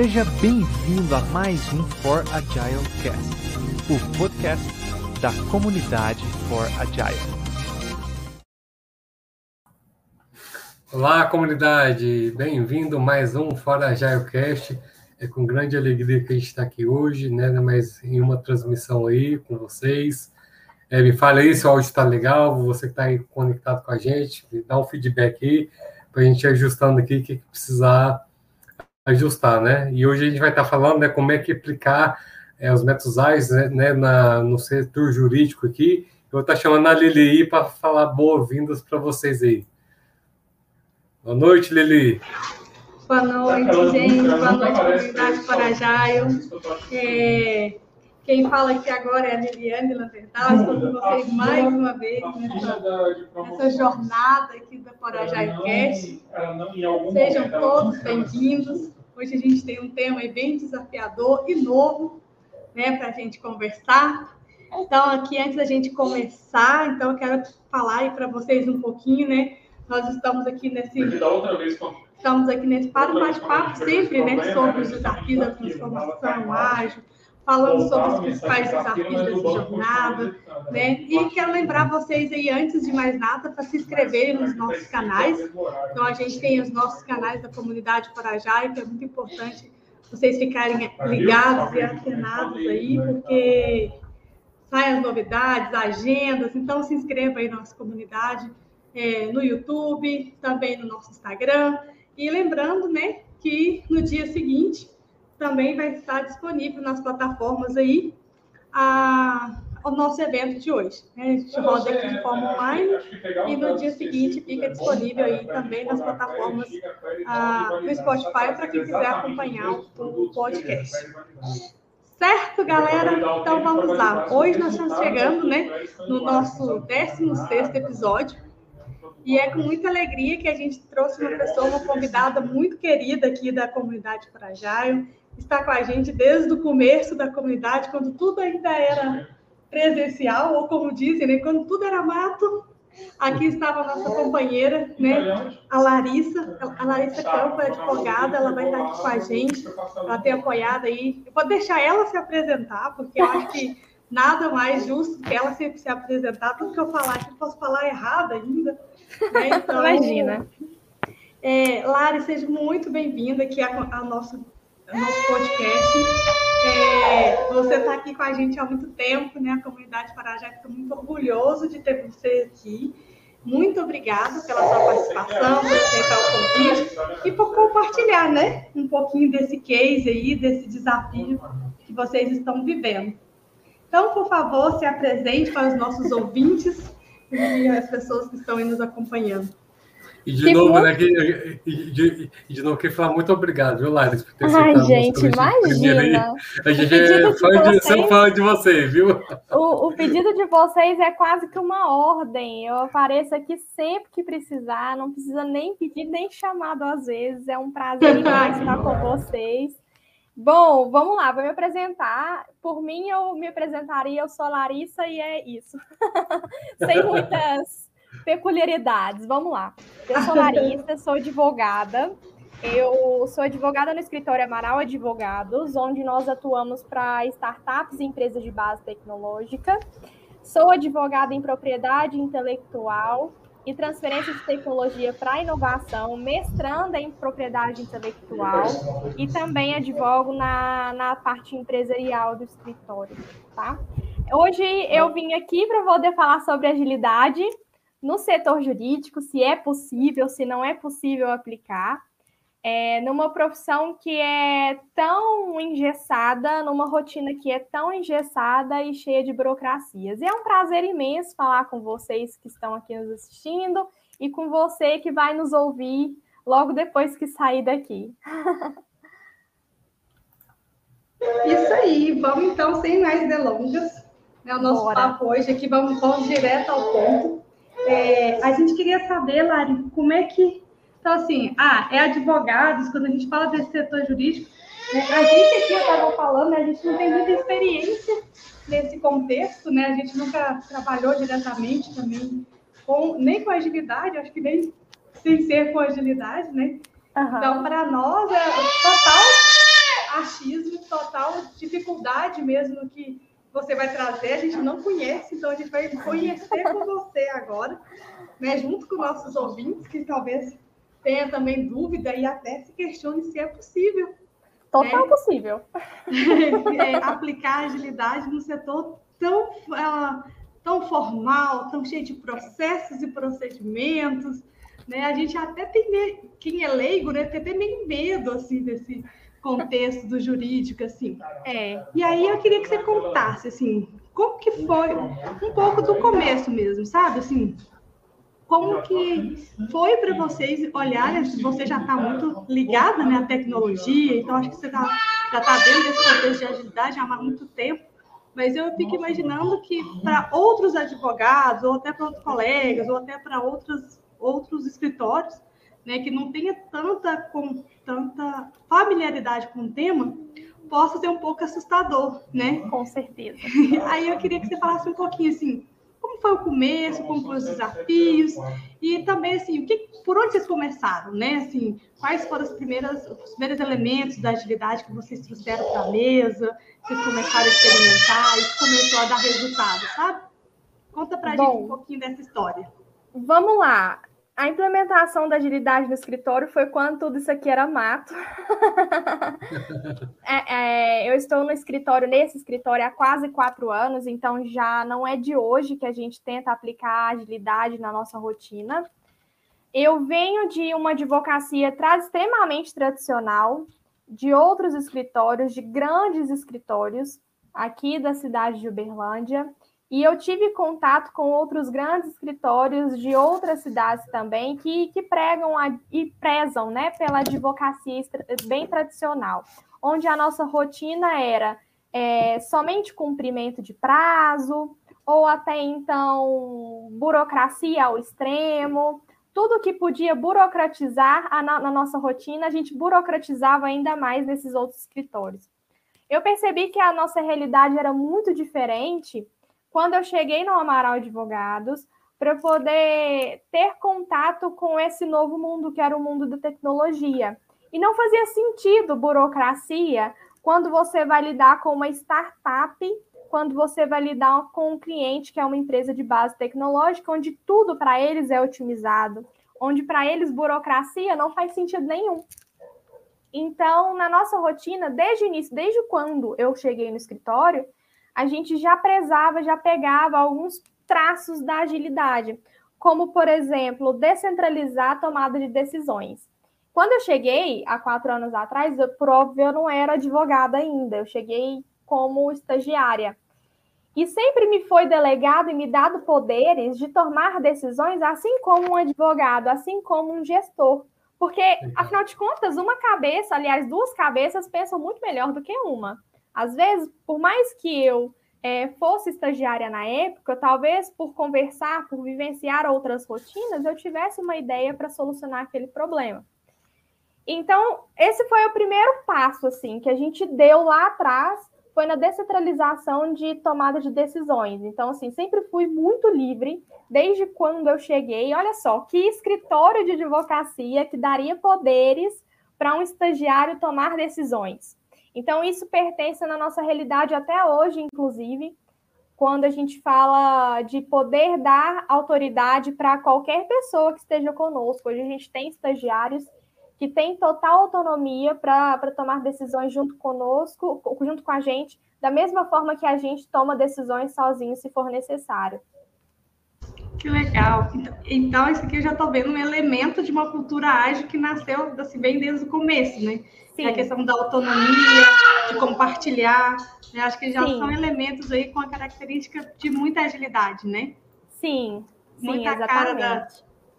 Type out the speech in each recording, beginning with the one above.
Seja bem-vindo a mais um For Agile Cast, o podcast da comunidade For Agile. Olá, comunidade! Bem-vindo a mais um For Agile Cast. É com grande alegria que a gente está aqui hoje, né? Mas em uma transmissão aí com vocês. É, me fala aí se o áudio está legal, você que está aí conectado com a gente, me dá um feedback aí para a gente ir ajustando aqui o que precisar ajustar, né? E hoje a gente vai estar falando né, como é que aplicar é, os métodos AIS né, né, na, no setor jurídico aqui. Eu vou estar chamando a Lili para falar boas-vindas para vocês aí. Boa noite, Lili. Boa noite, gente. Boa noite, comunidade Parajaio. É, quem fala aqui agora é a Liliane Lantertal. Estou com vocês mais uma vez nessa, nessa jornada aqui da Parajaio Cast. Sejam todos bem-vindos. Hoje a gente tem um tema bem desafiador e novo né, para a gente conversar. Então, aqui, antes da gente começar, então, eu quero falar para vocês um pouquinho, né? Nós estamos aqui nesse... Estamos aqui nesse para bate-papo sempre, né? Sobre os desafios da transformação ágil, falando sobre os principais desafios dessa jornada, né? E quero lembrar vocês aí, antes de mais nada, para se inscreverem nos nossos canais. Então, a gente tem os nossos canais da comunidade Parajai, que é muito importante vocês ficarem ligados e atenados aí, porque saem as novidades, agendas. Então, se inscreva aí na nossa comunidade, é, no YouTube, também no nosso Instagram. E lembrando, né, que no dia seguinte também vai estar disponível nas plataformas aí a, o nosso evento de hoje. Né? A gente roda aqui de forma online e no dia seguinte fica disponível aí também nas plataformas a, do Spotify para quem quiser acompanhar o podcast. Certo, galera? Então vamos lá. Hoje nós estamos chegando né, no nosso 16 episódio. E é com muita alegria que a gente trouxe uma pessoa, uma convidada muito querida aqui da comunidade Parajaio, está com a gente desde o começo da comunidade, quando tudo ainda era presencial, ou como dizem, né, quando tudo era mato. Aqui estava a nossa companheira, né, a Larissa, a Larissa Campo, é advogada, ela vai estar aqui com a gente, ela tem apoiado aí. Eu vou deixar ela se apresentar, porque eu acho que nada mais justo que ela se, se apresentar, tudo que eu falar aqui, posso falar errado ainda. Né? Então, Imagina. É, Lari, seja muito bem-vinda aqui ao nosso nosso podcast. É, você está aqui com a gente há muito tempo, né? A comunidade Parajá fica muito orgulhoso de ter você aqui. Muito obrigada pela sua participação, por aceitar o convite e por compartilhar, né? Um pouquinho desse case aí, desse desafio que vocês estão vivendo. Então, por favor, se apresente para os nossos ouvintes e as pessoas que estão aí nos acompanhando. E de novo, muito... né? Que, e, de, e de novo, queria falar muito obrigado, viu, Laris, por ter Ai, gente, imagina. A gente é fã de, vocês... sou fã de viu? O, o pedido de vocês é quase que uma ordem. Eu apareço aqui sempre que precisar, não precisa nem pedir, nem chamado às vezes. É um prazer estar com vocês. Bom, vamos lá, vou me apresentar. Por mim, eu me apresentaria, eu sou Larissa e é isso. Sem muitas peculiaridades. Vamos lá. Eu sou Larissa, sou advogada. Eu sou advogada no escritório Amaral Advogados, onde nós atuamos para startups e empresas de base tecnológica. Sou advogada em propriedade intelectual e transferência de tecnologia para inovação, mestranda em propriedade intelectual e também advogo na, na parte empresarial do escritório, tá? Hoje eu vim aqui para poder falar sobre agilidade no setor jurídico, se é possível, se não é possível aplicar, é, numa profissão que é tão engessada, numa rotina que é tão engessada e cheia de burocracias. E é um prazer imenso falar com vocês que estão aqui nos assistindo e com você que vai nos ouvir logo depois que sair daqui. Isso aí, vamos então, sem mais delongas, né, o nosso Bora. papo hoje aqui, vamos, vamos direto ao ponto. É, a gente queria saber, Lari, como é que. Então, assim, ah, é advogados, quando a gente fala desse setor jurídico, né, a gente aqui, estava falando, né, a gente não tem muita experiência nesse contexto, né? A gente nunca trabalhou diretamente também, com, nem com agilidade, acho que nem sem ser com agilidade, né? Uhum. Então, para nós, é total dificuldade mesmo que você vai trazer, a gente não conhece, então a gente vai conhecer com você agora, né, junto com nossos ouvintes, que talvez tenha também dúvida e até se questione se é possível. Total né? possível. é, aplicar agilidade no setor tão, uh, tão formal, tão cheio de processos e procedimentos. Né? A gente até tem, quem é leigo, né, tem até meio medo assim, desse, contexto do jurídico, assim. É. E aí eu queria que você contasse, assim, como que foi um pouco do começo mesmo, sabe? Assim, como que foi para vocês olharem, você já está muito ligada né, à tecnologia, então acho que você tá, já está dentro desse contexto de agilidade há muito tempo, mas eu fico imaginando que para outros advogados, ou até para outros colegas, ou até para outros, outros escritórios, né, que não tenha tanta, com, tanta familiaridade com o tema, possa ser um pouco assustador, né? Com certeza. Aí eu queria que você falasse um pouquinho assim, como foi o começo, como foram os desafios e também assim, o que, por onde vocês começaram, né? Assim, quais foram os primeiros elementos da agilidade que vocês trouxeram para a mesa, vocês começaram a experimentar e começou a dar resultado, sabe? Conta para a gente um pouquinho dessa história. Vamos lá. A implementação da agilidade no escritório foi quando tudo isso aqui era mato. é, é, eu estou no escritório, nesse escritório, há quase quatro anos, então já não é de hoje que a gente tenta aplicar a agilidade na nossa rotina. Eu venho de uma advocacia extremamente tradicional, de outros escritórios, de grandes escritórios, aqui da cidade de Uberlândia. E eu tive contato com outros grandes escritórios de outras cidades também que, que pregam a, e prezam né, pela advocacia bem tradicional, onde a nossa rotina era é, somente cumprimento de prazo, ou até então burocracia ao extremo, tudo que podia burocratizar a, na, na nossa rotina, a gente burocratizava ainda mais nesses outros escritórios. Eu percebi que a nossa realidade era muito diferente quando eu cheguei no Amaral Advogados para poder ter contato com esse novo mundo que era o mundo da tecnologia. E não fazia sentido burocracia quando você vai lidar com uma startup, quando você vai lidar com um cliente que é uma empresa de base tecnológica, onde tudo para eles é otimizado, onde para eles burocracia não faz sentido nenhum. Então, na nossa rotina, desde o início, desde quando eu cheguei no escritório, a gente já prezava, já pegava alguns traços da agilidade, como, por exemplo, descentralizar a tomada de decisões. Quando eu cheguei, há quatro anos atrás, eu, por óbvio, eu não era advogada ainda, eu cheguei como estagiária. E sempre me foi delegado e me dado poderes de tomar decisões, assim como um advogado, assim como um gestor. Porque, afinal de contas, uma cabeça, aliás, duas cabeças pensam muito melhor do que uma. Às vezes, por mais que eu é, fosse estagiária na época, talvez por conversar, por vivenciar outras rotinas, eu tivesse uma ideia para solucionar aquele problema. Então, esse foi o primeiro passo, assim, que a gente deu lá atrás, foi na descentralização de tomada de decisões. Então, assim, sempre fui muito livre, desde quando eu cheguei. Olha só, que escritório de advocacia que daria poderes para um estagiário tomar decisões. Então, isso pertence na nossa realidade até hoje, inclusive, quando a gente fala de poder dar autoridade para qualquer pessoa que esteja conosco. Hoje a gente tem estagiários que têm total autonomia para tomar decisões junto conosco, junto com a gente, da mesma forma que a gente toma decisões sozinho, se for necessário. Que legal. Então, isso aqui eu já estou vendo um elemento de uma cultura ágil que nasceu assim, bem desde o começo, né? Sim. a questão da autonomia, de compartilhar. Né? Acho que já Sim. são elementos aí com a característica de muita agilidade, né? Sim, muita Sim, cara da,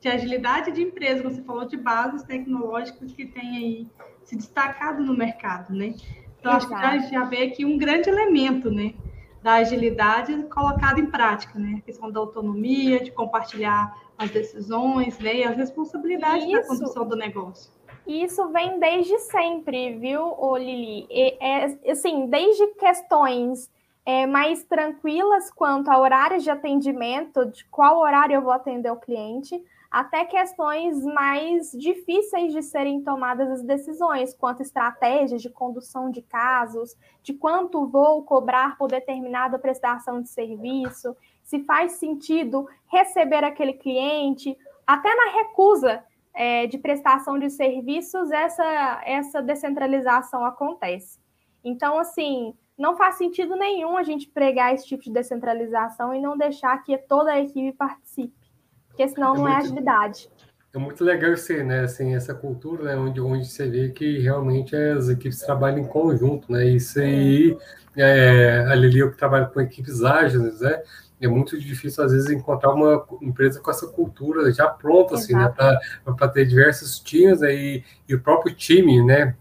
de agilidade de empresa. Você falou de bases tecnológicas que têm aí se destacado no mercado, né? Então, Exato. acho que já, já vê aqui um grande elemento, né? Da agilidade colocado em prática, né? A questão da autonomia, de compartilhar as decisões, né? E as responsabilidades Isso. na condução do negócio. E isso vem desde sempre, viu, Lili? E, é, assim, desde questões é, mais tranquilas quanto a horários de atendimento, de qual horário eu vou atender o cliente, até questões mais difíceis de serem tomadas as decisões, quanto estratégias de condução de casos, de quanto vou cobrar por determinada prestação de serviço, se faz sentido receber aquele cliente, até na recusa é, de prestação de serviços, essa, essa descentralização acontece. Então, assim, não faz sentido nenhum a gente pregar esse tipo de descentralização e não deixar que toda a equipe participe porque senão é não é muito, é agilidade. É muito legal ser, né, assim, essa cultura, né, onde, onde você vê que realmente as equipes trabalham em conjunto, né, isso aí, é, a Lili, eu que trabalho com equipes ágeis, né, é muito difícil, às vezes, encontrar uma empresa com essa cultura já pronta, Exato. assim, né, para ter diversos times, né, e, e o próprio time, né,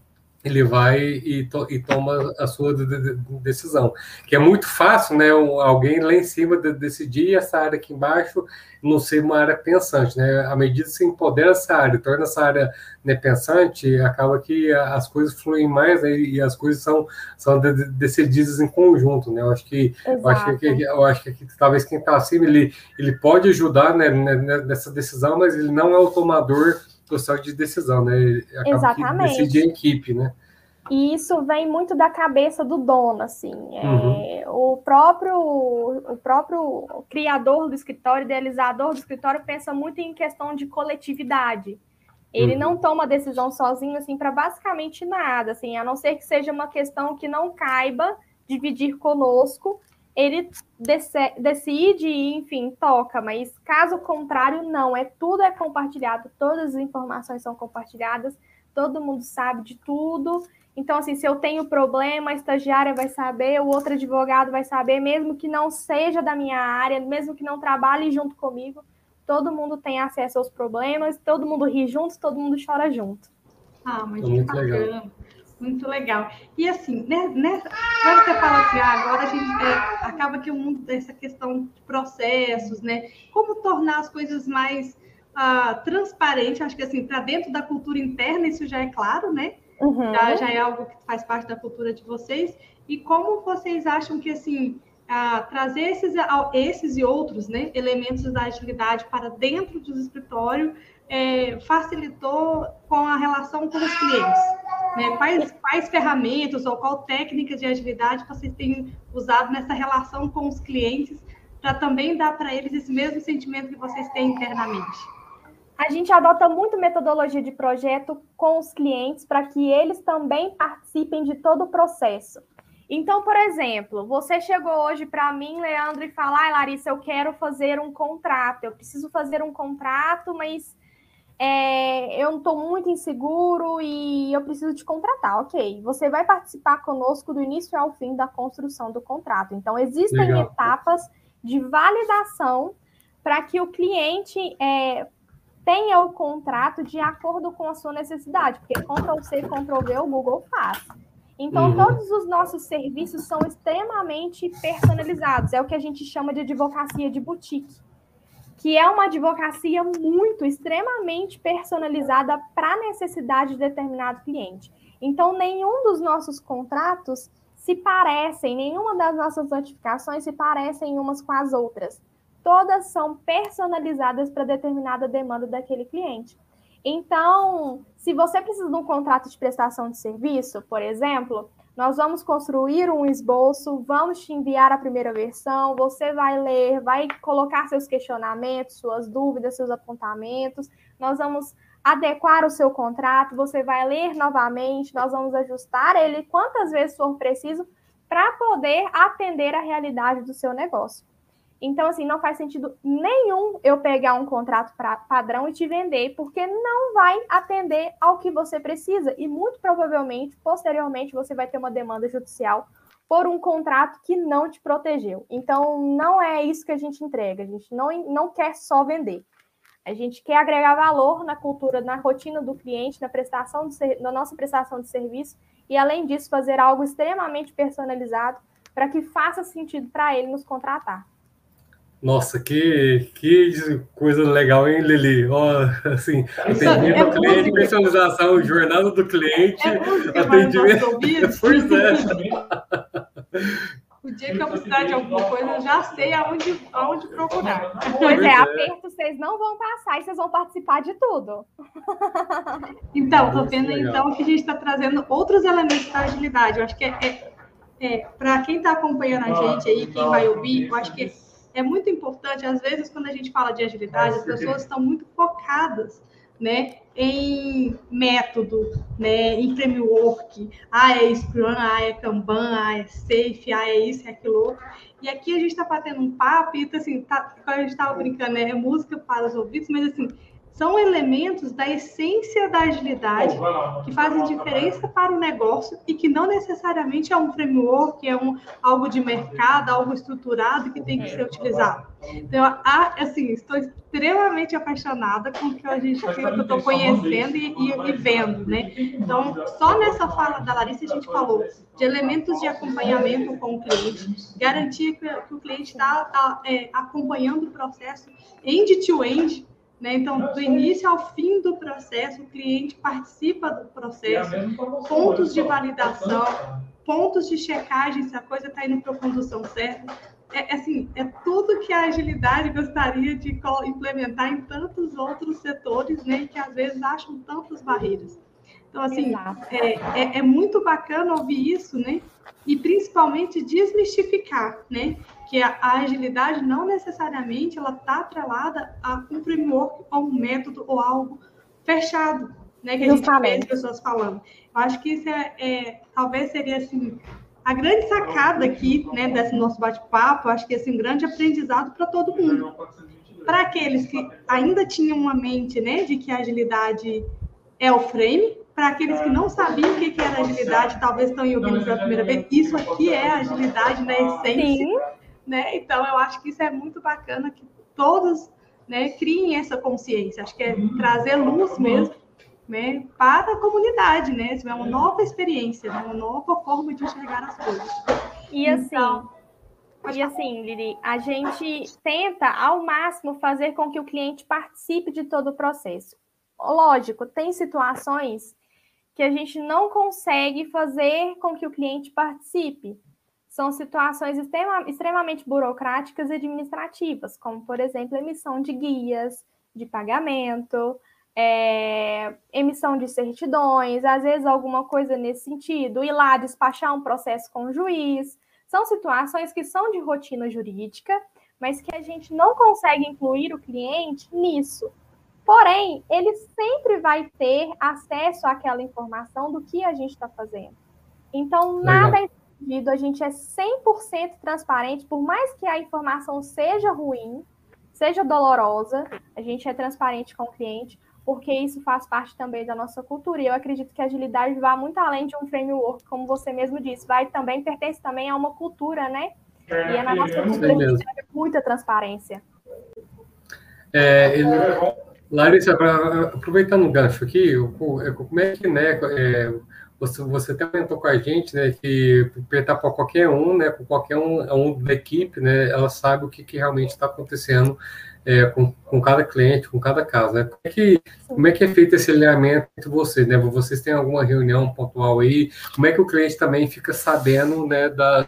ele vai e, to, e toma a sua de, de, decisão. Que é muito fácil, né? Alguém lá em cima de, decidir essa área aqui embaixo não ser uma área pensante, né? À medida que você empodera essa área, torna essa área né, pensante, acaba que as coisas fluem mais né, e as coisas são, são decididas em conjunto, né? Eu acho que, eu acho que, eu acho que talvez quem está acima ele, ele pode ajudar né, né, nessa decisão, mas ele não é o tomador processo de decisão, né? Acaba Exatamente. Que decide a equipe, né? E isso vem muito da cabeça do dono, assim. É, uhum. o, próprio, o próprio criador do escritório, idealizador do escritório, pensa muito em questão de coletividade. Ele uhum. não toma decisão sozinho, assim, para basicamente nada, assim, a não ser que seja uma questão que não caiba dividir conosco, ele decide e, enfim, toca, mas caso contrário, não, é tudo é compartilhado, todas as informações são compartilhadas, todo mundo sabe de tudo. Então, assim, se eu tenho problema, a estagiária vai saber, o outro advogado vai saber, mesmo que não seja da minha área, mesmo que não trabalhe junto comigo, todo mundo tem acesso aos problemas, todo mundo ri junto, todo mundo chora junto. Ah, mas é muito bacana. Legal. Muito legal. E assim, né, né, quando você fala assim, ah, agora a gente é, acaba que o mundo dessa questão de processos, né? Como tornar as coisas mais ah, transparentes, acho que assim, para dentro da cultura interna, isso já é claro, né? Uhum. Já, já, é algo que faz parte da cultura de vocês. E como vocês acham que assim ah, trazer esses, esses e outros né, elementos da agilidade para dentro do escritório é, facilitou com a relação com os clientes? Né? Quais, quais ferramentas ou qual técnica de agilidade vocês têm usado nessa relação com os clientes para também dar para eles esse mesmo sentimento que vocês têm internamente? A gente adota muito metodologia de projeto com os clientes para que eles também participem de todo o processo. Então, por exemplo, você chegou hoje para mim, Leandro, e falou: ah, Larissa, eu quero fazer um contrato, eu preciso fazer um contrato, mas é, eu estou muito inseguro e eu preciso te contratar. Ok, você vai participar conosco do início ao fim da construção do contrato. Então, existem Legal. etapas de validação para que o cliente é, tenha o contrato de acordo com a sua necessidade, porque Ctrl-C, Ctrl-V o Google faz. Então, uhum. todos os nossos serviços são extremamente personalizados. É o que a gente chama de advocacia de boutique que é uma advocacia muito, extremamente personalizada para a necessidade de determinado cliente. Então, nenhum dos nossos contratos se parecem, nenhuma das nossas notificações se parecem umas com as outras. Todas são personalizadas para determinada demanda daquele cliente. Então, se você precisa de um contrato de prestação de serviço, por exemplo, nós vamos construir um esboço, vamos te enviar a primeira versão, você vai ler, vai colocar seus questionamentos, suas dúvidas, seus apontamentos, nós vamos adequar o seu contrato, você vai ler novamente, nós vamos ajustar ele quantas vezes for preciso para poder atender a realidade do seu negócio. Então, assim, não faz sentido nenhum eu pegar um contrato pra, padrão e te vender, porque não vai atender ao que você precisa. E muito provavelmente, posteriormente, você vai ter uma demanda judicial por um contrato que não te protegeu. Então, não é isso que a gente entrega. A gente não, não quer só vender. A gente quer agregar valor na cultura, na rotina do cliente, na prestação de, na nossa prestação de serviço e, além disso, fazer algo extremamente personalizado para que faça sentido para ele nos contratar. Nossa, que, que coisa legal, hein, Lili? Ó, assim, atendimento é cliente, personalização, jornada do cliente, é atendimento. Pois é. dia que eu precisar de alguma coisa, eu já sei aonde, aonde procurar. Pois é, aperto vocês não vão passar e vocês vão participar de tudo. Então, tô vendo então que a gente está trazendo outros elementos da agilidade. Eu acho que é, é, é para quem está acompanhando a gente aí, quem vai ouvir, eu acho que é muito importante, às vezes, quando a gente fala de agilidade, as pessoas estão muito focadas né, em método, né, em framework, ah, é Scrum, ah, é Kanban, ah, é Safe, ah, é isso, é aquilo outro. E aqui a gente está batendo um papo e, assim, tá, a gente estava brincando, né, é música para os ouvidos, mas, assim, são elementos da essência da agilidade que fazem diferença para o negócio e que não necessariamente é um framework, é um, algo de mercado, algo estruturado que tem que ser utilizado. Então, assim, estou extremamente apaixonada com o que a gente que eu estou conhecendo e, e, e, vendo, né? Então, só nessa fala da Larissa a gente falou de elementos de acompanhamento com o cliente, garantir que, o cliente está tá, é, acompanhando o processo end-to-end, né? Então, do início ao fim do processo, o cliente participa do processo, pontos de validação, pontos de checagem se a coisa está indo para a condução certa. É, assim, é tudo que a agilidade gostaria de implementar em tantos outros setores, né, que às vezes acham tantas barreiras. Então, assim, é, é, é, muito bacana ouvir isso, né? E principalmente desmistificar, né? que a, a agilidade não necessariamente ela está atrelada a um framework ou um método ou algo fechado, né? Que a gente vê as pessoas falando. Eu acho que isso é, é, talvez seria assim a grande sacada aqui, né, desse nosso bate-papo. Acho que é um grande aprendizado para todo mundo. Para aqueles que ainda tinham uma mente, né, de que a agilidade é o frame, para aqueles que não sabiam o que era agilidade, talvez estão ouvindo pela primeira vez, isso aqui é agilidade na essência. Sim né? Então, eu acho que isso é muito bacana que todos né, criem essa consciência. Acho que é trazer luz mesmo né, para a comunidade, né? Isso é uma nova experiência, né, uma nova forma de enxergar as coisas. E assim, então, e assim, Lili, a gente tenta ao máximo fazer com que o cliente participe de todo o processo. Lógico, tem situações que a gente não consegue fazer com que o cliente participe são situações extremamente burocráticas e administrativas, como, por exemplo, emissão de guias de pagamento, é, emissão de certidões, às vezes alguma coisa nesse sentido, ir lá despachar um processo com o juiz. São situações que são de rotina jurídica, mas que a gente não consegue incluir o cliente nisso. Porém, ele sempre vai ter acesso àquela informação do que a gente está fazendo. Então, nada é a gente é 100% transparente, por mais que a informação seja ruim, seja dolorosa, a gente é transparente com o cliente, porque isso faz parte também da nossa cultura. E eu acredito que a agilidade vai muito além de um framework, como você mesmo disse, vai também pertence também a uma cultura, né? E é na nossa cultura que a gente muita transparência. É, ele, Larissa, aproveitando o gancho aqui, como é que né, é, você, você até comentou com a gente, né, que perguntar para qualquer um, né, com qualquer um, um da equipe, né, ela sabe o que, que realmente está acontecendo é, com, com cada cliente, com cada caso, né? Como é, que, como é que é feito esse alinhamento entre vocês, né? Vocês têm alguma reunião pontual aí? Como é que o cliente também fica sabendo, né, das,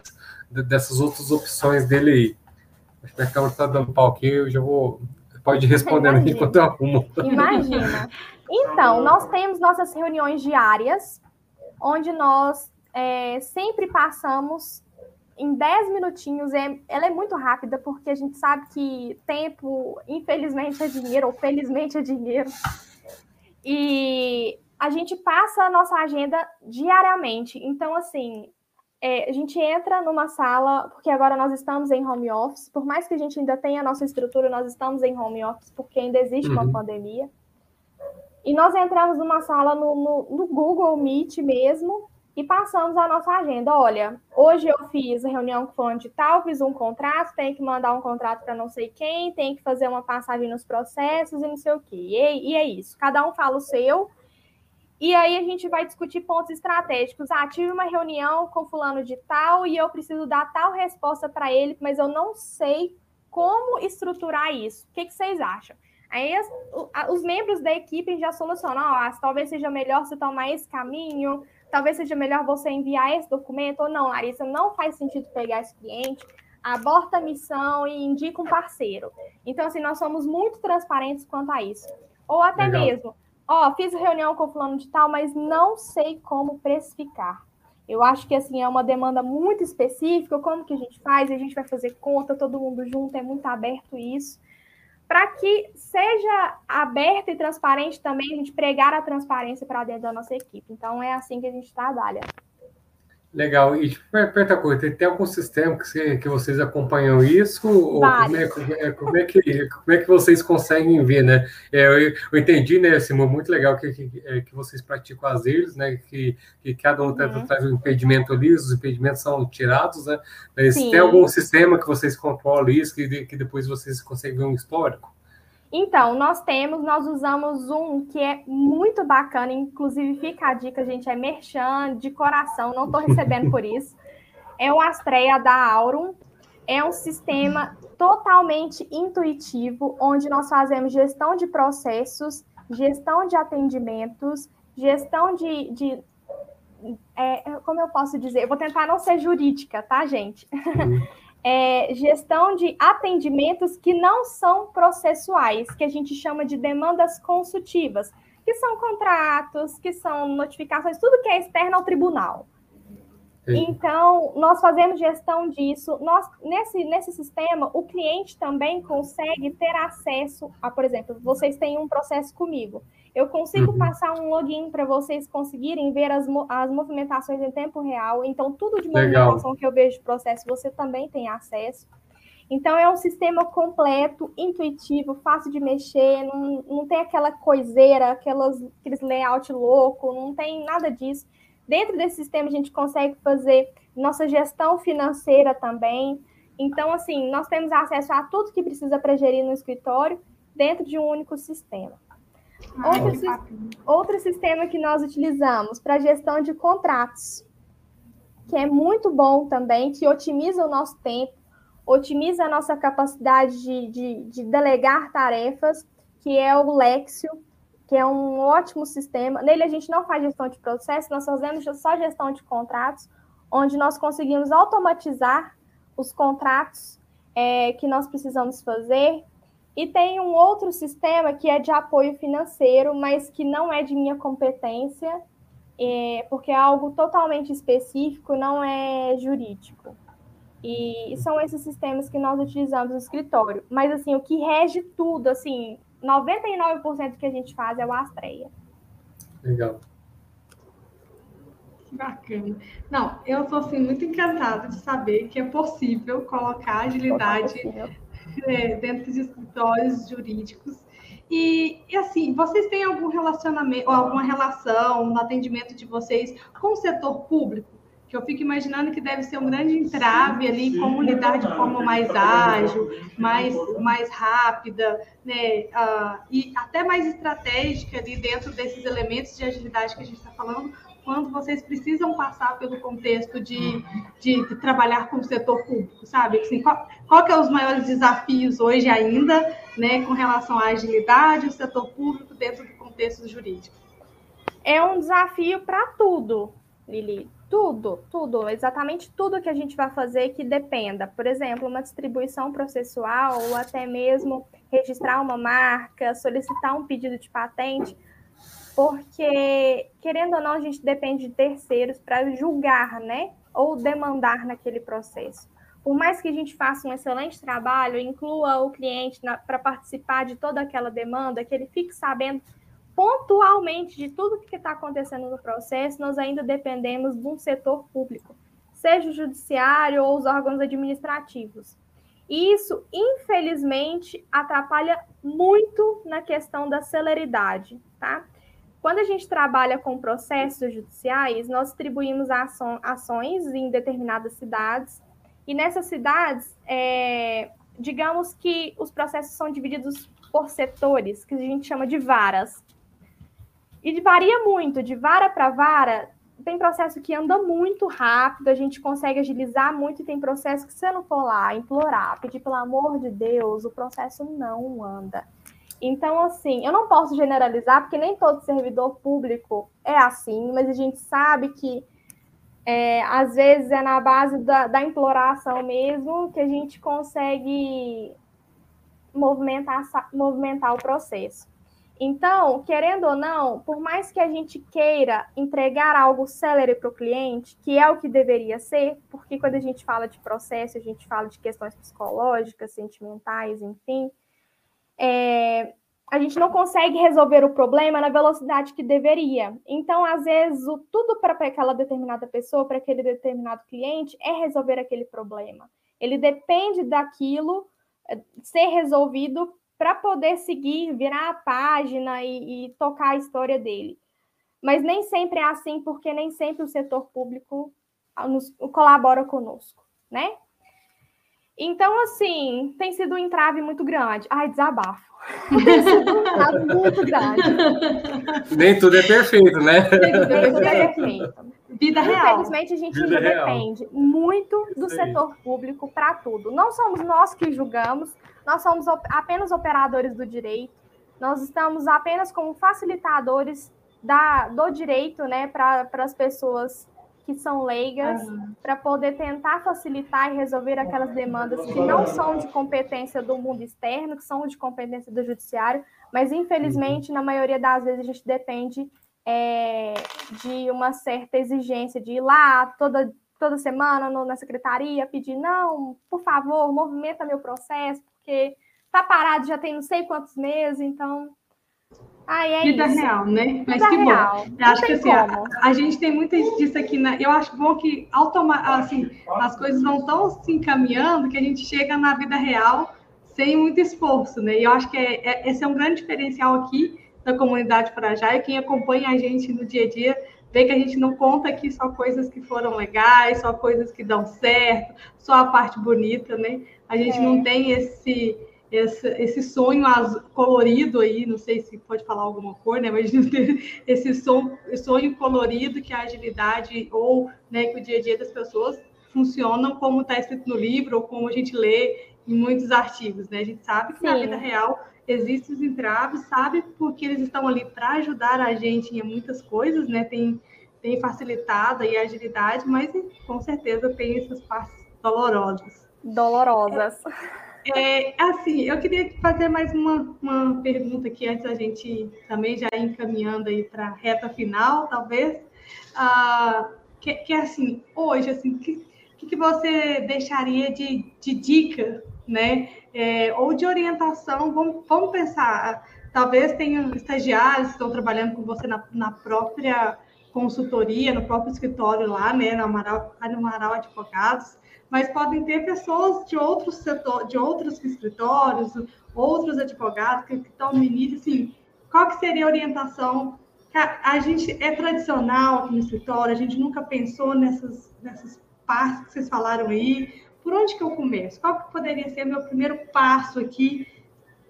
dessas outras opções dele aí? Acho que a câmera está dando pau aqui, eu já vou... Pode ir respondendo aqui enquanto eu arrumo. Imagina. Então, nós temos nossas reuniões diárias, onde nós é, sempre passamos em 10 minutinhos. É, ela é muito rápida, porque a gente sabe que tempo, infelizmente, é dinheiro, ou felizmente é dinheiro. E a gente passa a nossa agenda diariamente. Então, assim, é, a gente entra numa sala, porque agora nós estamos em home office, por mais que a gente ainda tenha a nossa estrutura, nós estamos em home office, porque ainda existe uhum. uma pandemia. E nós entramos numa sala no, no, no, Google Meet mesmo e passamos a nossa agenda. Olha, hoje eu fiz reunião com fulano de tal, fiz um contrato, tem que mandar um contrato para não sei quem, tem que fazer uma passagem nos processos e não sei o quê. E, e é isso. Cada um fala o seu. E aí a gente vai discutir pontos estratégicos. Ah, tive uma reunião com fulano de tal e eu preciso dar tal resposta para ele, mas eu não sei como estruturar isso. O que, que vocês acham? Aí as, os membros da equipe já solucionam, oh, talvez seja melhor você tomar esse caminho, talvez seja melhor você enviar esse documento, ou não, Larissa, não faz sentido pegar esse cliente, aborta a missão e indica um parceiro. Então, assim, nós somos muito transparentes quanto a isso. Ou até Legal. mesmo, ó, fiz reunião com o fulano de tal, mas não sei como precificar. Eu acho que assim é uma demanda muito específica, como que a gente faz? A gente vai fazer conta, todo mundo junto, é muito aberto isso. Para que seja aberto e transparente também, a gente pregar a transparência para dentro da nossa equipe. Então é assim que a gente trabalha. Legal. E tipo, pergunta coisa, tem, algum sistema que, você, que vocês acompanham isso? Ou como é, como, é, como, é, que, como é que vocês conseguem ver, né? É, eu, eu, entendi, né, Simão, muito legal que, que, é, que vocês praticam as eles, né? Que, que cada um uhum. traz um impedimento ali, os impedimentos são tirados, né? Mas Sim. tem algum sistema que vocês controlam isso, que, que depois vocês conseguem ver um histórico? Então, nós temos, nós usamos um que é muito bacana, inclusive fica a dica, gente, é merchan de coração, não estou recebendo por isso. É o Astreia da Aurum. É um sistema totalmente intuitivo, onde nós fazemos gestão de processos, gestão de atendimentos, gestão de. de é, como eu posso dizer? Eu vou tentar não ser jurídica, tá, gente? É, gestão de atendimentos que não são processuais, que a gente chama de demandas consultivas, que são contratos, que são notificações, tudo que é externo ao tribunal. Então, nós fazemos gestão disso. Nós, nesse, nesse sistema, o cliente também consegue ter acesso a, por exemplo, vocês têm um processo comigo. Eu consigo uhum. passar um login para vocês conseguirem ver as, as movimentações em tempo real. Então, tudo de movimentação Legal. que eu vejo de processo, você também tem acesso. Então, é um sistema completo, intuitivo, fácil de mexer, não, não tem aquela coiseira, aquelas, aqueles layout louco, não tem nada disso. Dentro desse sistema, a gente consegue fazer nossa gestão financeira também. Então, assim, nós temos acesso a tudo que precisa para gerir no escritório dentro de um único sistema. Outro, outro sistema que nós utilizamos para gestão de contratos, que é muito bom também, que otimiza o nosso tempo, otimiza a nossa capacidade de, de, de delegar tarefas, que é o Lexio, que é um ótimo sistema. Nele a gente não faz gestão de processo, nós fazemos só gestão de contratos, onde nós conseguimos automatizar os contratos é, que nós precisamos fazer. E tem um outro sistema que é de apoio financeiro, mas que não é de minha competência, é, porque é algo totalmente específico, não é jurídico. E são esses sistemas que nós utilizamos no escritório. Mas, assim, o que rege tudo, assim, 99% que a gente faz é o Astreia. Legal. Bacana. Não, eu estou assim, muito encantada de saber que é possível colocar agilidade é, dentro de escritórios jurídicos. E, e, assim, vocês têm algum relacionamento, ou alguma relação no atendimento de vocês com o setor público? Que eu fico imaginando que deve ser um grande entrave ali, como lidar de forma mais ágil, mais, mais rápida, né? Uh, e até mais estratégica ali dentro desses elementos de agilidade que a gente está falando, quando vocês precisam passar pelo contexto de, de, de trabalhar com o setor público, sabe? Assim, qual, qual que é os maiores desafios hoje ainda, né, com relação à agilidade, o setor público dentro do contexto jurídico? É um desafio para tudo, Lili tudo, tudo, exatamente tudo que a gente vai fazer que dependa. Por exemplo, uma distribuição processual ou até mesmo registrar uma marca, solicitar um pedido de patente, porque, querendo ou não, a gente depende de terceiros para julgar, né? Ou demandar naquele processo. Por mais que a gente faça um excelente trabalho, inclua o cliente para participar de toda aquela demanda, que ele fique sabendo pontualmente de tudo que está acontecendo no processo, nós ainda dependemos de um setor público, seja o judiciário ou os órgãos administrativos. E isso, infelizmente, atrapalha muito na questão da celeridade, tá? Quando a gente trabalha com processos judiciais, nós distribuímos ações em determinadas cidades, e nessas cidades, é, digamos que os processos são divididos por setores, que a gente chama de varas. E varia muito, de vara para vara, tem processo que anda muito rápido, a gente consegue agilizar muito, e tem processo que, se você não for lá implorar, pedir pelo amor de Deus, o processo não anda. Então, assim, eu não posso generalizar, porque nem todo servidor público é assim, mas a gente sabe que é, às vezes é na base da, da imploração mesmo que a gente consegue movimentar, movimentar o processo. Então, querendo ou não, por mais que a gente queira entregar algo célere para o cliente, que é o que deveria ser, porque quando a gente fala de processo, a gente fala de questões psicológicas, sentimentais, enfim, é, a gente não consegue resolver o problema na velocidade que deveria. Então, às vezes, o, tudo para aquela determinada pessoa, para aquele determinado cliente, é resolver aquele problema. Ele depende daquilo é, ser resolvido para poder seguir, virar a página e, e, tocar a história dele. Mas nem sempre é assim, porque nem sempre o setor público nos, colabora conosco, né? Então, assim, tem sido um entrave muito grande. Ai, desabafo. Tem sido um entrave muito grande. Nem tudo é perfeito, né? Nem tudo é perfeito. Vida real. Infelizmente, a gente Vida ainda real. depende muito do setor público para tudo. Não somos nós que julgamos, nós somos apenas operadores do direito, nós estamos apenas como facilitadores da, do direito né, para as pessoas que são leigas, uhum. para poder tentar facilitar e resolver aquelas demandas que não são de competência do mundo externo, que são de competência do judiciário, mas infelizmente, uhum. na maioria das vezes, a gente depende é, de uma certa exigência de ir lá toda, toda semana no, na secretaria pedir, não, por favor, movimenta meu processo, porque tá parado já tem não sei quantos meses, então. Ai, é Vida isso. real, né? Mas Vida que real. bom. Eu acho que assim, a, a, gente tem muito disso aqui, né? Eu acho bom que automa assim, as coisas vão tão se encaminhando que a gente chega na vida real sem muito esforço, né? E eu acho que é, é, esse é um grande diferencial aqui da comunidade Parajá e quem acompanha a gente no dia a dia vê que a gente não conta aqui só coisas que foram legais, só coisas que dão certo, só a parte bonita, né? A gente é. não tem esse, esse, esse sonho azul, colorido aí, não sei se pode falar alguma cor, né? Mas esse sonho, sonho colorido que a agilidade ou né, que o dia a dia das pessoas funcionam como está escrito no livro ou como a gente lê em muitos artigos, né? A gente sabe que Sim. na vida real existem os entraves, sabe porque eles estão ali para ajudar a gente em muitas coisas, né? Tem, tem facilitado aí a agilidade, mas com certeza tem essas partes dolorosas. Dolorosas. É, é, assim, eu queria fazer mais uma, uma pergunta aqui antes da gente também já ir encaminhando aí para a reta final, talvez. Ah, que, que assim, hoje, assim, que, que você deixaria de, de dica né? É, ou de orientação, vamos, vamos pensar, talvez tenham estagiários que estão trabalhando com você na, na própria consultoria, no próprio escritório lá, né, no Amaral, no Amaral Advogados, mas podem ter pessoas de outros setores, de outros escritórios, outros advogados que, estão no início, assim, qual que seria a orientação? A, a gente é tradicional aqui no escritório, a gente nunca pensou nessas, nessas partes que vocês falaram aí, por onde que eu começo? Qual que poderia ser meu primeiro passo aqui,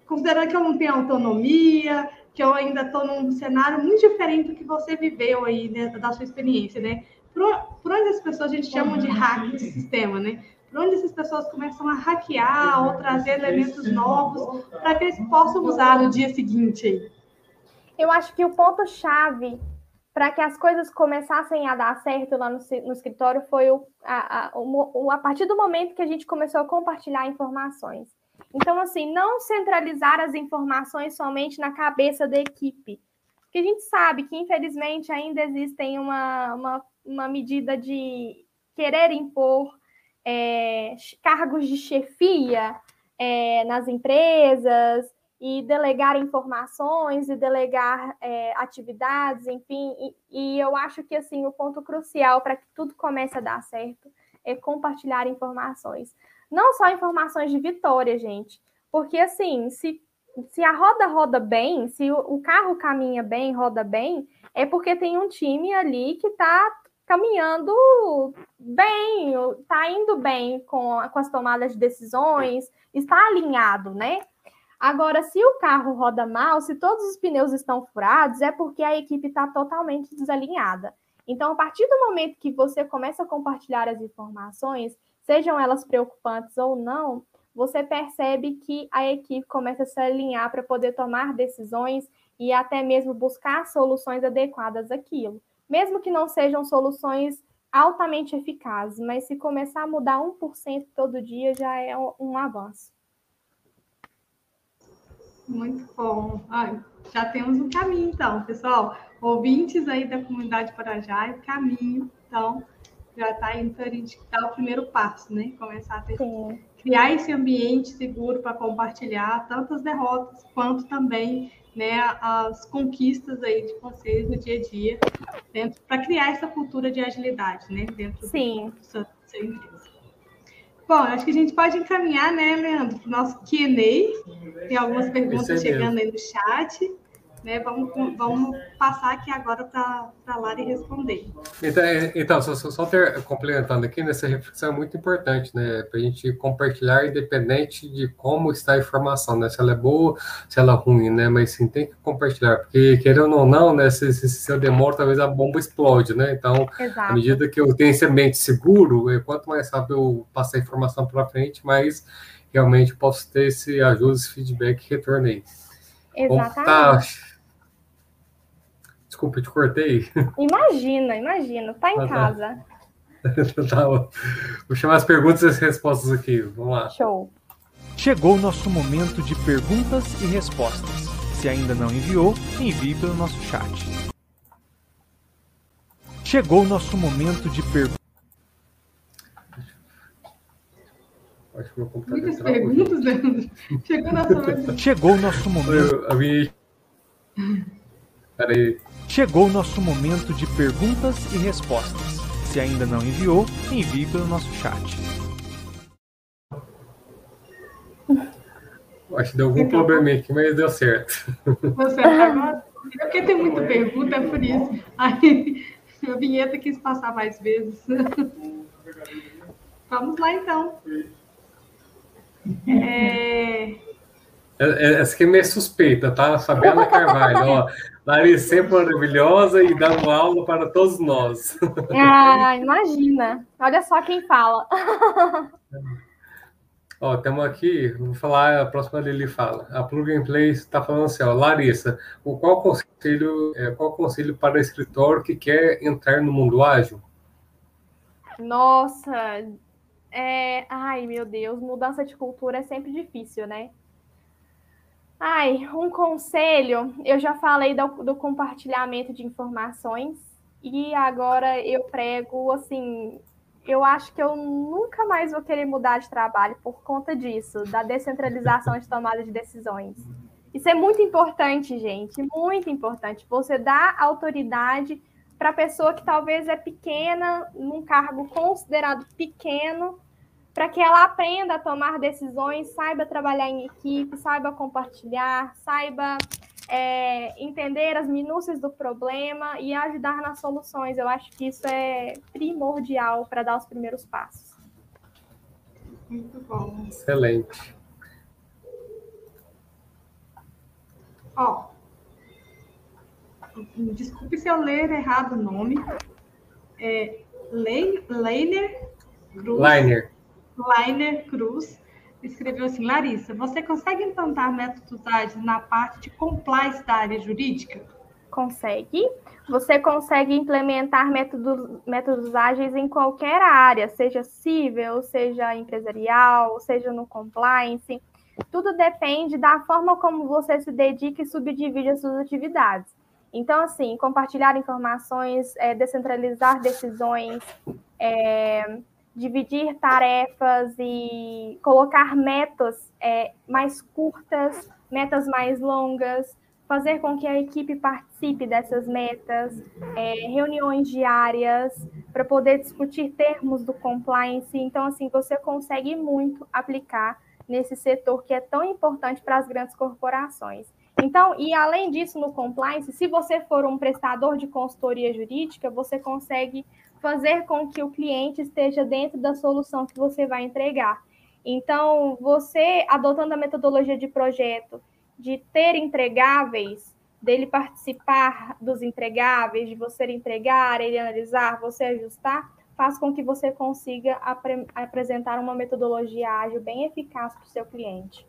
considerando que eu não tenho autonomia, que eu ainda estou num cenário muito diferente do que você viveu aí, né, da sua experiência, né? Por, por onde as pessoas, a gente chama de hack de sistema, né? Por onde essas pessoas começam a hackear ou trazer elementos novos para que eles possam usar no dia seguinte aí? Eu acho que o ponto-chave para que as coisas começassem a dar certo lá no, no escritório foi o, a, a, o, a partir do momento que a gente começou a compartilhar informações. Então, assim, não centralizar as informações somente na cabeça da equipe. Porque a gente sabe que, infelizmente, ainda existem uma, uma, uma medida de querer impor é, cargos de chefia é, nas empresas, e delegar informações e delegar é, atividades, enfim. E, e, eu acho que assim o ponto crucial para que tudo comece a dar certo é compartilhar informações. Não só informações de vitória, gente, porque assim, se, se a roda roda bem, se o, o carro caminha bem, roda bem, é porque tem um time ali que está caminhando bem, está indo bem com, com as tomadas de decisões, está alinhado, né? Agora, se o carro roda mal, se todos os pneus estão furados, é porque a equipe está totalmente desalinhada. Então, a partir do momento que você começa a compartilhar as informações, sejam elas preocupantes ou não, você percebe que a equipe começa a se alinhar para poder tomar decisões e até mesmo buscar soluções adequadas àquilo. Mesmo que não sejam soluções altamente eficazes, mas se começar a mudar 1% todo dia já é um avanço. Muito bom. Ah, já temos um caminho, então, pessoal. Ouvintes aí da comunidade Parajá, o caminho, então, já está indo para a gente dar o primeiro passo, né? Começar a ter, criar esse ambiente seguro para compartilhar tantas derrotas quanto também né, as conquistas aí de vocês no dia a dia, para criar essa cultura de agilidade, né, dentro Sim. do seu, seu. Bom, acho que a gente pode encaminhar, né, Leandro, para o nosso Q&A. Tem algumas perguntas chegando aí no chat. Né? Vamos, vamos passar aqui agora para a Lari responder. Então, é, então só, só ter, complementando aqui, nessa reflexão é muito importante, né? Para a gente compartilhar, independente de como está a informação, né? Se ela é boa, se ela é ruim, né? Mas sim, tem que compartilhar, porque querendo ou não, né? Se, se, se eu demoro, talvez a bomba explode, né? Então, Exato. à medida que eu tenho esse ambiente seguro, quanto mais rápido eu passar a informação para frente, mais realmente posso ter esse ajuda, esse feedback e retorno aí. Exatamente. Desculpa, te cortei. Imagina, imagina, tá em ah, tá. casa. Tá. Vou chamar as perguntas e as respostas aqui. Vamos lá. Show. Chegou o nosso momento de perguntas e respostas. Se ainda não enviou, envie pelo nosso chat. Chegou o nosso momento de perguntas. Muitas perguntas, Leandro. Chegou o nosso momento. Chegou o nosso momento. Eu, eu, Peraí. Chegou o nosso momento de perguntas e respostas. Se ainda não enviou, envie pelo nosso chat. Acho que deu algum problema aqui, mas deu certo. Deu certo agora? É porque tem muita pergunta, é por isso. Aí a vinheta quis passar mais vezes. Vamos lá, então. É... é, é essa aqui é meio suspeita, tá? Fabiana Carvalho, ó. Larissa sempre maravilhosa e dando aula para todos nós. Ah, imagina. Olha só quem fala. Ó, temos aqui, vou falar, a próxima Lili fala. A Plug and Play está falando assim, ó, Larissa, qual conselho, é, qual conselho para o escritório que quer entrar no mundo ágil? Nossa, é, ai meu Deus, mudança de cultura é sempre difícil, né? Ai, um conselho, eu já falei do, do, compartilhamento de informações e agora eu prego assim, eu acho que eu nunca mais vou querer mudar de trabalho por conta disso, da descentralização de tomada de decisões. Isso é muito importante, gente, muito importante. Você dá autoridade para a pessoa que talvez é pequena, num cargo considerado pequeno, para que ela aprenda a tomar decisões, saiba trabalhar em equipe, saiba compartilhar, saiba é, entender as minúcias do problema e ajudar nas soluções. Eu acho que isso é primordial para dar os primeiros passos. Muito bom. Excelente. Ó, desculpe se eu ler errado o nome. É Leiner Cruz. Leiner. Lainer Cruz escreveu assim: Larissa, você consegue implantar métodos ágeis na parte de compliance da área jurídica? Consegue. Você consegue implementar métodos, métodos ágeis em qualquer área, seja civil, seja empresarial, seja no compliance. Tudo depende da forma como você se dedica e subdivide as suas atividades. Então, assim, compartilhar informações, é, descentralizar decisões, é, dividir tarefas e colocar metas é, mais curtas, metas mais longas, fazer com que a equipe participe dessas metas, é, reuniões diárias para poder discutir termos do compliance. Então, assim, você consegue muito aplicar nesse setor que é tão importante para as grandes corporações. Então, e além disso, no compliance, se você for um prestador de consultoria jurídica, você consegue fazer com que o cliente esteja dentro da solução que você vai entregar. Então, você adotando a metodologia de projeto, de ter entregáveis, dele participar dos entregáveis, de você entregar, ele analisar, você ajustar, faz com que você consiga apre apresentar uma metodologia ágil bem eficaz para o seu cliente.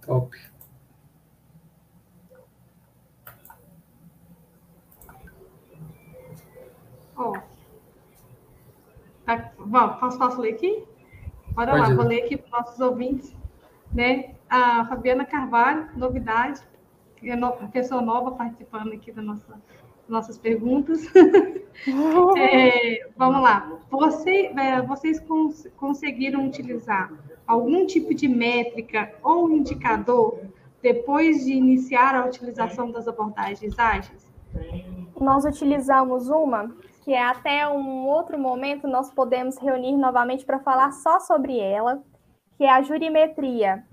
Top. Ó. Tá, bom, posso, posso ler aqui? Bora Pode lá, ir. vou ler aqui para os nossos ouvintes. Né? A Fabiana Carvalho, novidade, é no, pessoa nova participando aqui da nossa, nossas perguntas. é, vamos lá. Você, é, vocês cons conseguiram utilizar algum tipo de métrica ou indicador depois de iniciar a utilização das abordagens ágeis? Nós utilizamos uma que é até um outro momento nós podemos reunir novamente para falar só sobre ela, que é a jurimetria.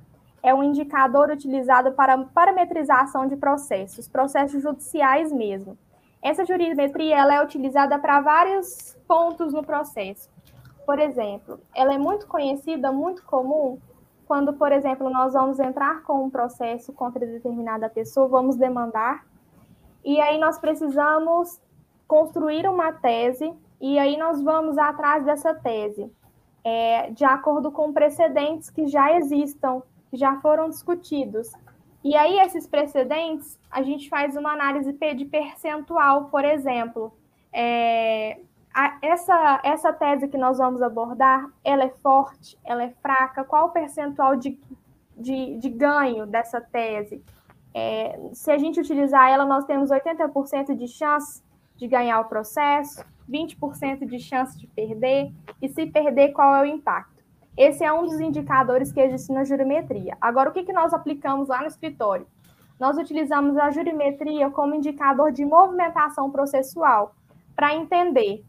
É um indicador utilizado para parametrização de processos, processos judiciais mesmo. Essa jurimetria ela é utilizada para vários pontos no processo. Por exemplo, ela é muito conhecida, muito comum, quando, por exemplo, nós vamos entrar com um processo contra determinada pessoa, vamos demandar, e aí nós precisamos construir uma tese, e aí nós vamos atrás dessa tese, é, de acordo com precedentes que já existam, que já foram discutidos. E aí, esses precedentes, a gente faz uma análise de percentual, por exemplo. É, a, essa, essa tese que nós vamos abordar, ela é forte, ela é fraca? Qual o percentual de, de, de ganho dessa tese? É, se a gente utilizar ela, nós temos 80% de chance de ganhar o processo, 20% de chance de perder, e se perder, qual é o impacto? Esse é um dos indicadores que existe na jurimetria. Agora, o que, que nós aplicamos lá no escritório? Nós utilizamos a jurimetria como indicador de movimentação processual para entender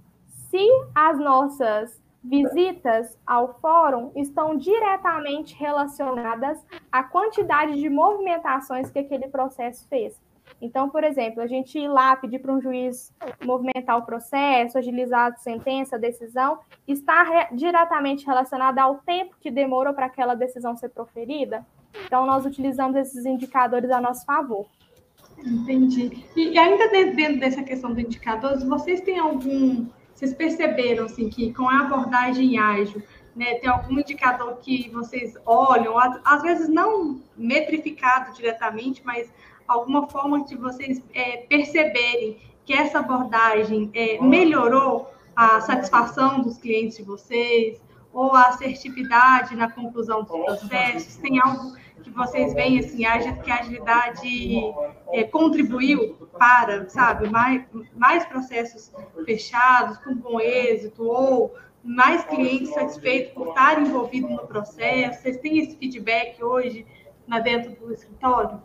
se as nossas visitas ao fórum estão diretamente relacionadas à quantidade de movimentações que aquele processo fez. Então, por exemplo, a gente ir lá pedir para um juiz movimentar o processo, agilizar a sentença, a decisão, está re diretamente relacionada ao tempo que demorou para aquela decisão ser proferida. Então, nós utilizamos esses indicadores a nosso favor. Entendi. E ainda dentro dessa questão dos indicadores, vocês têm algum. Vocês perceberam assim, que com a abordagem ágil, né, tem algum indicador que vocês olham, às vezes não metrificado diretamente, mas alguma forma de vocês é, perceberem que essa abordagem é, melhorou a satisfação dos clientes de vocês ou a assertividade na conclusão dos processos? Tem algo que vocês veem assim, que a agilidade é, contribuiu para, sabe, mais, mais processos fechados, com bom êxito, ou mais clientes satisfeitos por estarem envolvidos no processo? Vocês têm esse feedback hoje na dentro do escritório?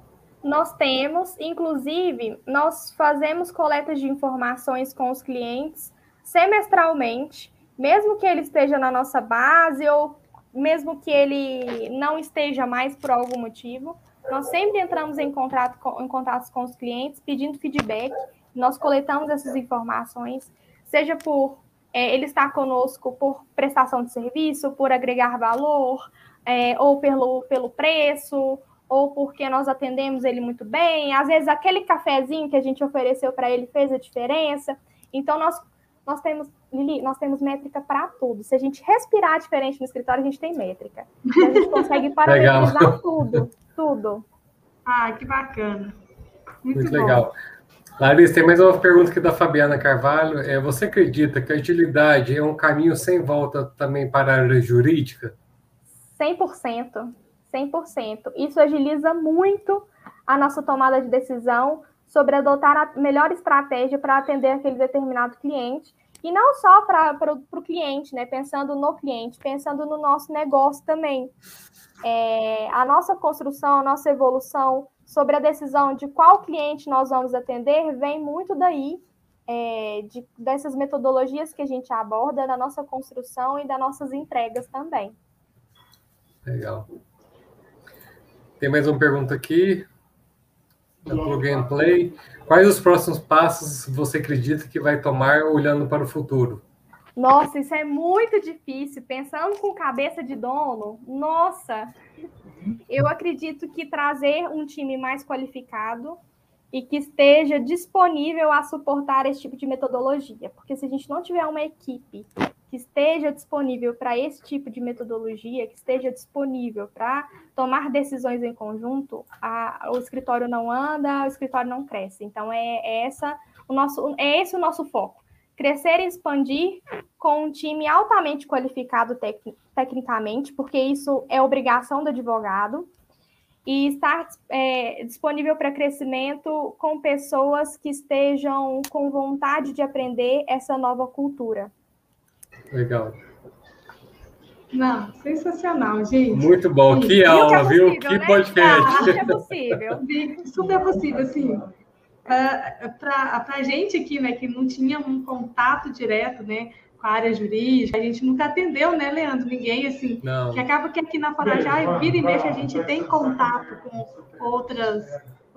Nós temos, inclusive, nós fazemos coletas de informações com os clientes semestralmente, mesmo que ele esteja na nossa base ou mesmo que ele não esteja mais por algum motivo. Nós sempre entramos em contato com, em contato com os clientes pedindo feedback. Nós coletamos essas informações, seja por é, ele estar conosco por prestação de serviço, por agregar valor, é, ou pelo, pelo preço, ou porque nós atendemos ele muito bem. Às vezes aquele cafezinho que a gente ofereceu para ele fez a diferença. Então nós nós temos Lili, nós temos métrica para tudo. Se a gente respirar diferente no escritório, a gente tem métrica. Então, a gente consegue parametrizar tudo, tudo. Ah, que bacana. Muito, muito legal. Larissa, tem mais uma pergunta aqui da Fabiana Carvalho. É, você acredita que a agilidade é um caminho sem volta também para a área jurídica? 100%. 100%. Isso agiliza muito a nossa tomada de decisão sobre adotar a melhor estratégia para atender aquele determinado cliente. E não só para o cliente, né? Pensando no cliente, pensando no nosso negócio também. É, a nossa construção, a nossa evolução sobre a decisão de qual cliente nós vamos atender vem muito daí, é, de, dessas metodologias que a gente aborda na nossa construção e das nossas entregas também. Legal. Tem mais uma pergunta aqui. Da Plug and Play. Quais os próximos passos você acredita que vai tomar olhando para o futuro? Nossa, isso é muito difícil. Pensando com cabeça de dono, nossa, eu acredito que trazer um time mais qualificado e que esteja disponível a suportar esse tipo de metodologia. Porque se a gente não tiver uma equipe que esteja disponível para esse tipo de metodologia, que esteja disponível para tomar decisões em conjunto, a, o escritório não anda, o escritório não cresce. Então é, é essa o nosso é esse o nosso foco. Crescer e expandir com um time altamente qualificado tec, tecnicamente, porque isso é obrigação do advogado, e estar é, disponível para crescimento com pessoas que estejam com vontade de aprender essa nova cultura. Legal. Não, sensacional, gente. Muito bom. Que aula, que é possível, viu? Que né? podcast. Ah, é possível. Super possível, assim. Para a gente aqui, né, que não tinha um contato direto, né, com a área jurídica, a gente nunca atendeu, né, Leandro? Ninguém, assim, Não. que acaba que aqui na Farajá, vira e mexe, a gente tem contato com outras,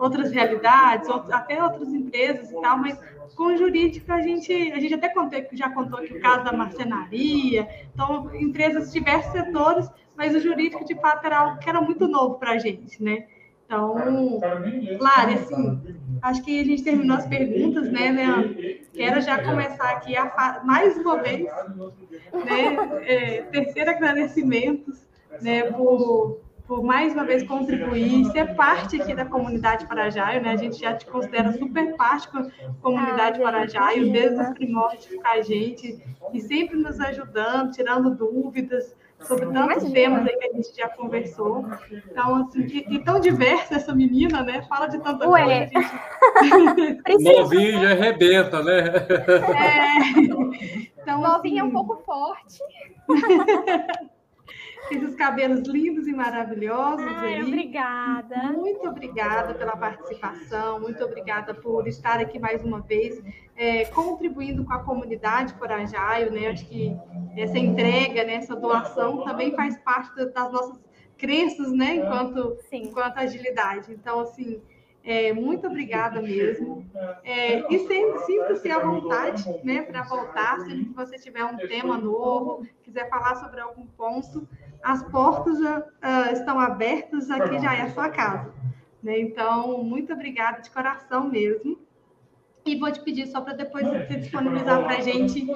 outras realidades, até outras empresas e tal, mas com jurídica a gente, a gente até contou, já contou aqui o caso da marcenaria, então, empresas de diversos setores, mas o jurídico, de fato, era algo que era muito novo para a gente, né? Então, Lari, assim, acho que a gente terminou as perguntas, né, Leandro? Quero já começar aqui a mais uma vez, né, é, terceiro agradecimentos, né, por, por mais uma vez contribuir, ser parte aqui da comunidade Parajaio, né? A gente já te considera super parte da comunidade ah, Parajaio, desde os primórdios com a gente, e sempre nos ajudando, tirando dúvidas, sobre tantos temas aí que a gente já conversou. Então, assim, e, e tão diversa essa menina, né? Fala de tanta Ué. coisa. Gente... Novinha já arrebenta, né? É. Então, Novinha assim... é um pouco forte. esses cabelos lindos e maravilhosos. Ai, aí. Obrigada. Muito obrigada pela participação, muito obrigada por estar aqui mais uma vez, é, contribuindo com a comunidade Corajaio, né? Acho que essa entrega, né, essa doação também faz parte das nossas crenças, né, enquanto, enquanto agilidade. Então, assim, é, muito obrigada mesmo. É, e sinta-se à vontade né, para voltar, se você tiver um tema novo, quiser falar sobre algum ponto, as portas já uh, estão abertas, aqui já é a sua casa. Né? Então, muito obrigada de coração mesmo. E vou te pedir só para depois você disponibilizar para a gente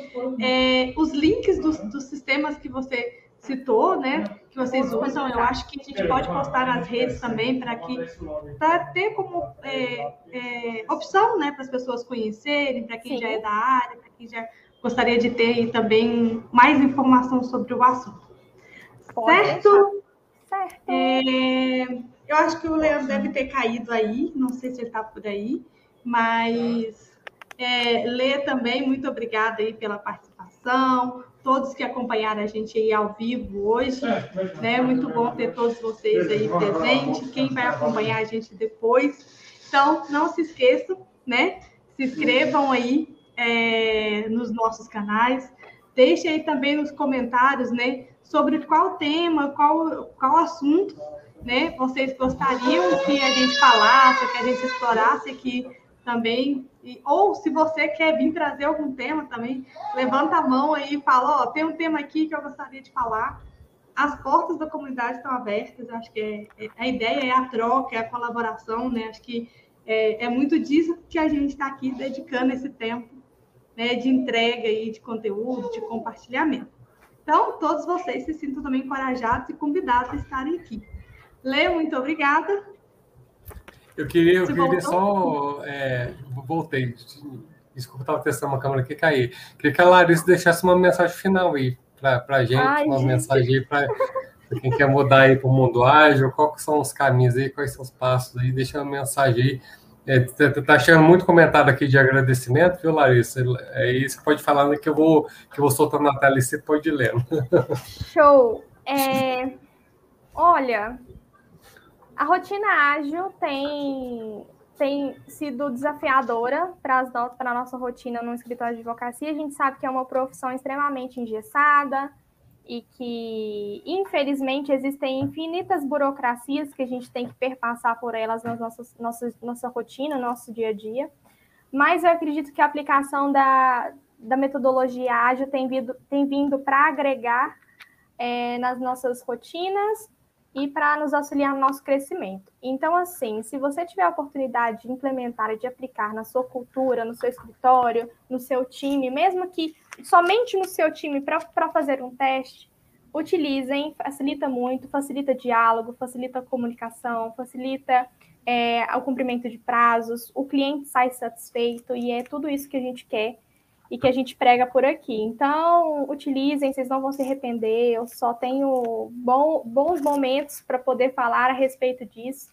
é, os links dos, dos sistemas que você citou, né, que vocês usam, eu acho que a gente pode postar nas redes também para que para ter como é, é, opção, né, para as pessoas conhecerem, para quem Sim. já é da área, para quem já gostaria de ter também mais informação sobre o assunto. Pode certo? Certo. É, eu acho que o Leandro deve ter caído aí, não sei se ele está por aí, mas é, Lê também, muito obrigada aí pela participação, todos que acompanharam a gente aí ao vivo hoje, né? Muito bom ter todos vocês aí presentes, quem vai acompanhar a gente depois. Então, não se esqueçam, né? Se inscrevam aí é, nos nossos canais, deixem aí também nos comentários, né? Sobre qual tema, qual, qual assunto, né? Vocês gostariam que a gente falasse, que a gente explorasse aqui também. E, ou se você quer vir trazer algum tema também, levanta a mão aí e fala, ó, tem um tema aqui que eu gostaria de falar. As portas da comunidade estão abertas, acho que é, é, a ideia é a troca, é a colaboração, né? Acho que é, é muito disso que a gente está aqui dedicando esse tempo né, de entrega e de conteúdo, de compartilhamento. Então, todos vocês se sintam também encorajados e convidados a estarem aqui. Lê, muito obrigada. Eu queria, eu queria só. É, voltei. Desculpa, estava testando uma câmera que caí. Queria que a Larissa deixasse uma mensagem final aí para a gente, Ai, uma gente. mensagem aí para quem quer mudar aí para o mundo ágil, quais são os caminhos aí, quais são os passos aí, deixa uma mensagem aí. É, tá, tá achando muito comentário aqui de agradecimento, viu, Larissa? É isso que pode falar né, que eu vou que eu vou soltando na tela e você pode lendo. Show. É, olha, a rotina ágil tem, tem sido desafiadora para a nossa rotina no escritório de advocacia. A gente sabe que é uma profissão extremamente engessada e que, infelizmente, existem infinitas burocracias que a gente tem que perpassar por elas na nossa, nossa, nossa rotina, no nosso dia a dia. Mas eu acredito que a aplicação da, da metodologia ágil tem vindo, tem vindo para agregar é, nas nossas rotinas e para nos auxiliar no nosso crescimento. Então, assim, se você tiver a oportunidade de implementar e de aplicar na sua cultura, no seu escritório, no seu time, mesmo que somente no seu time para fazer um teste, utilizem, facilita muito, facilita diálogo, facilita comunicação, facilita é, o cumprimento de prazos, o cliente sai satisfeito e é tudo isso que a gente quer e que a gente prega por aqui. Então, utilizem, vocês não vão se arrepender. Eu só tenho bom, bons momentos para poder falar a respeito disso.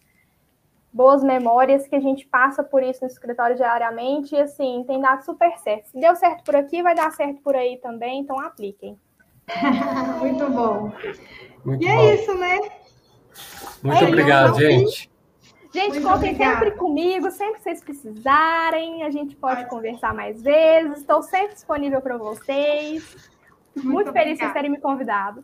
Boas memórias que a gente passa por isso no escritório diariamente e assim, tem dado super certo. Se deu certo por aqui, vai dar certo por aí também, então apliquem. Muito bom. Muito e é bom. é isso, né? Muito é obrigado, gente. Gente, Muito contem obrigada. sempre comigo, sempre que vocês precisarem. A gente pode conversar mais vezes. Estou sempre disponível para vocês. Muito, Muito feliz por terem me convidado.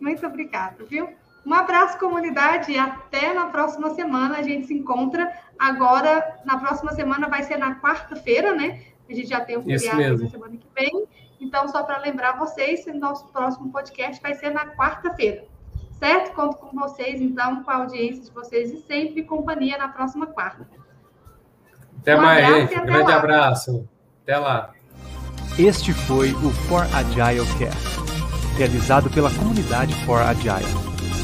Muito obrigada, viu? Um abraço, comunidade, e até na próxima semana. A gente se encontra. Agora, na próxima semana, vai ser na quarta-feira, né? A gente já tem o feriado na semana que vem. Então, só para lembrar vocês, o nosso próximo podcast vai ser na quarta-feira certo? Conto com vocês, então, com a audiência de vocês e sempre companhia na próxima quarta. Até um mais, gente. Um grande lá. abraço. Até lá. Este foi o For Agile Cast, realizado pela comunidade For Agile.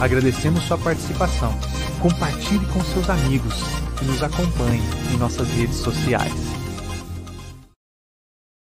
Agradecemos sua participação. Compartilhe com seus amigos e nos acompanhe em nossas redes sociais.